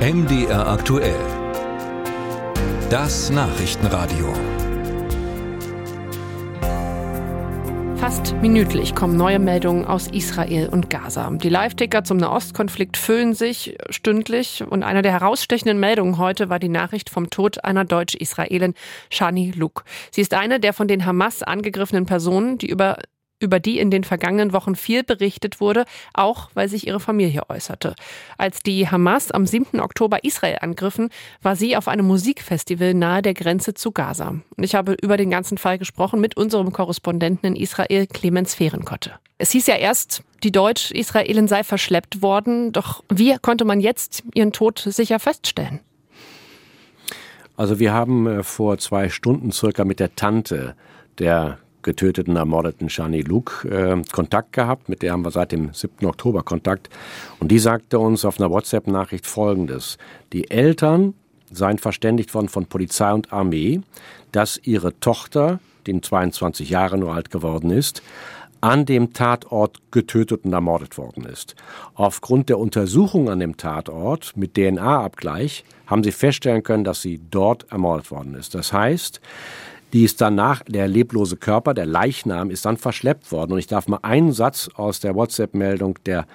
MDR aktuell. Das Nachrichtenradio. Fast minütlich kommen neue Meldungen aus Israel und Gaza. Die Live-Ticker zum Nahostkonflikt füllen sich stündlich und eine der herausstechenden Meldungen heute war die Nachricht vom Tod einer Deutsch-Israelin, Shani Luk. Sie ist eine der von den Hamas angegriffenen Personen, die über über die in den vergangenen Wochen viel berichtet wurde, auch weil sich ihre Familie äußerte. Als die Hamas am 7. Oktober Israel angriffen, war sie auf einem Musikfestival nahe der Grenze zu Gaza. Und ich habe über den ganzen Fall gesprochen mit unserem Korrespondenten in Israel, Clemens Fehrenkotte. Es hieß ja erst, die Deutsch-Israelin sei verschleppt worden, doch wie konnte man jetzt ihren Tod sicher feststellen? Also wir haben äh, vor zwei Stunden circa mit der Tante der getöteten, ermordeten Shani Luke äh, Kontakt gehabt. Mit der haben wir seit dem 7. Oktober Kontakt. Und die sagte uns auf einer WhatsApp-Nachricht Folgendes. Die Eltern seien verständigt worden von Polizei und Armee, dass ihre Tochter, die 22 Jahre nur alt geworden ist, an dem Tatort getötet und ermordet worden ist. Aufgrund der Untersuchung an dem Tatort mit DNA-Abgleich haben sie feststellen können, dass sie dort ermordet worden ist. Das heißt, die ist danach, der leblose Körper, der Leichnam ist dann verschleppt worden. Und ich darf mal einen Satz aus der WhatsApp-Meldung der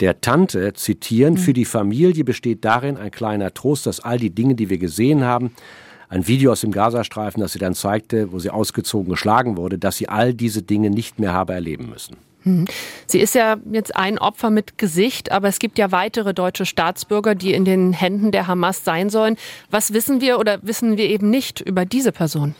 der Tante zitieren. Mhm. Für die Familie besteht darin ein kleiner Trost, dass all die Dinge, die wir gesehen haben, ein Video aus dem Gazastreifen, das sie dann zeigte, wo sie ausgezogen geschlagen wurde, dass sie all diese Dinge nicht mehr habe erleben müssen. Mhm. Sie ist ja jetzt ein Opfer mit Gesicht, aber es gibt ja weitere deutsche Staatsbürger, die in den Händen der Hamas sein sollen. Was wissen wir oder wissen wir eben nicht über diese Person?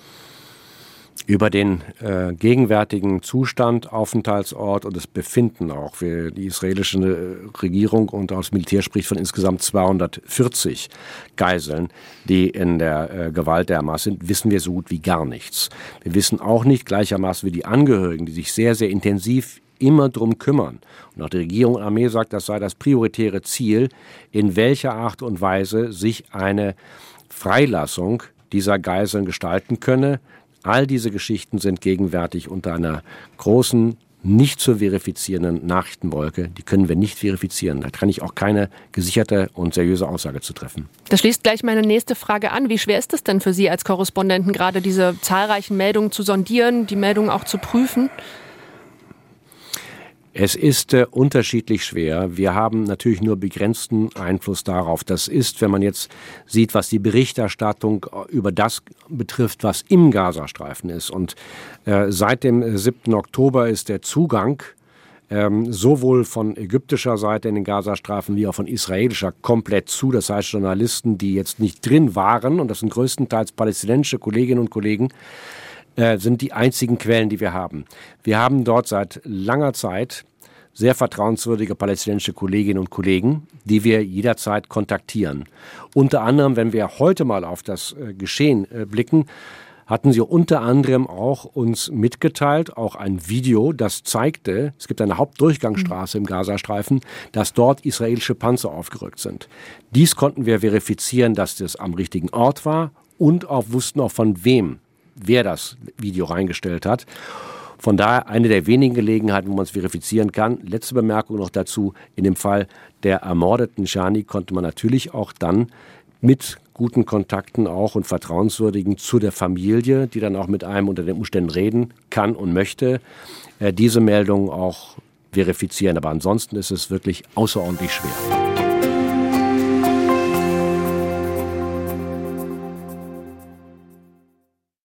Über den äh, gegenwärtigen Zustand, Aufenthaltsort und das Befinden auch. Wir, die israelische äh, Regierung und auch das Militär spricht von insgesamt 240 Geiseln, die in der äh, Gewalt der Hamas sind, wissen wir so gut wie gar nichts. Wir wissen auch nicht gleichermaßen wie die Angehörigen, die sich sehr, sehr intensiv immer drum kümmern. Und auch die Regierung und Armee sagt, das sei das prioritäre Ziel, in welcher Art und Weise sich eine Freilassung dieser Geiseln gestalten könne, All diese Geschichten sind gegenwärtig unter einer großen, nicht zu verifizierenden Nachrichtenwolke. Die können wir nicht verifizieren. Da kann ich auch keine gesicherte und seriöse Aussage zu treffen. Das schließt gleich meine nächste Frage an. Wie schwer ist es denn für Sie als Korrespondenten, gerade diese zahlreichen Meldungen zu sondieren, die Meldungen auch zu prüfen? Es ist äh, unterschiedlich schwer. Wir haben natürlich nur begrenzten Einfluss darauf. Das ist, wenn man jetzt sieht, was die Berichterstattung äh, über das betrifft, was im Gazastreifen ist. Und äh, seit dem 7. Oktober ist der Zugang ähm, sowohl von ägyptischer Seite in den Gazastreifen wie auch von israelischer komplett zu. Das heißt, Journalisten, die jetzt nicht drin waren, und das sind größtenteils palästinensische Kolleginnen und Kollegen, äh, sind die einzigen Quellen, die wir haben. Wir haben dort seit langer Zeit sehr vertrauenswürdige palästinensische Kolleginnen und Kollegen, die wir jederzeit kontaktieren. Unter anderem, wenn wir heute mal auf das äh, Geschehen äh, blicken, hatten sie unter anderem auch uns mitgeteilt, auch ein Video, das zeigte, es gibt eine Hauptdurchgangsstraße im Gazastreifen, dass dort israelische Panzer aufgerückt sind. Dies konnten wir verifizieren, dass das am richtigen Ort war und auch wussten auch von wem wer das Video reingestellt hat. Von daher eine der wenigen Gelegenheiten, wo man es verifizieren kann. Letzte Bemerkung noch dazu. In dem Fall der ermordeten Shani konnte man natürlich auch dann mit guten Kontakten auch und vertrauenswürdigen zu der Familie, die dann auch mit einem unter den Umständen reden kann und möchte, äh, diese Meldung auch verifizieren. Aber ansonsten ist es wirklich außerordentlich schwer.